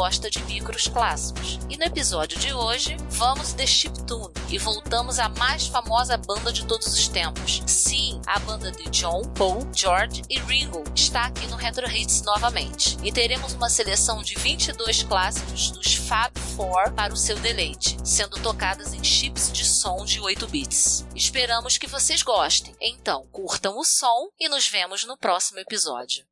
gosta de micros clássicos. E no episódio de hoje, vamos de chiptune e voltamos à mais famosa banda de todos os tempos. Sim, a banda de John, Paul, George e Ringo está aqui no Retro Hits novamente. E teremos uma seleção de 22 clássicos dos Fab Four para o seu deleite, sendo tocadas em chips de som de 8 bits. Esperamos que vocês gostem. Então, curtam o som e nos vemos no próximo episódio.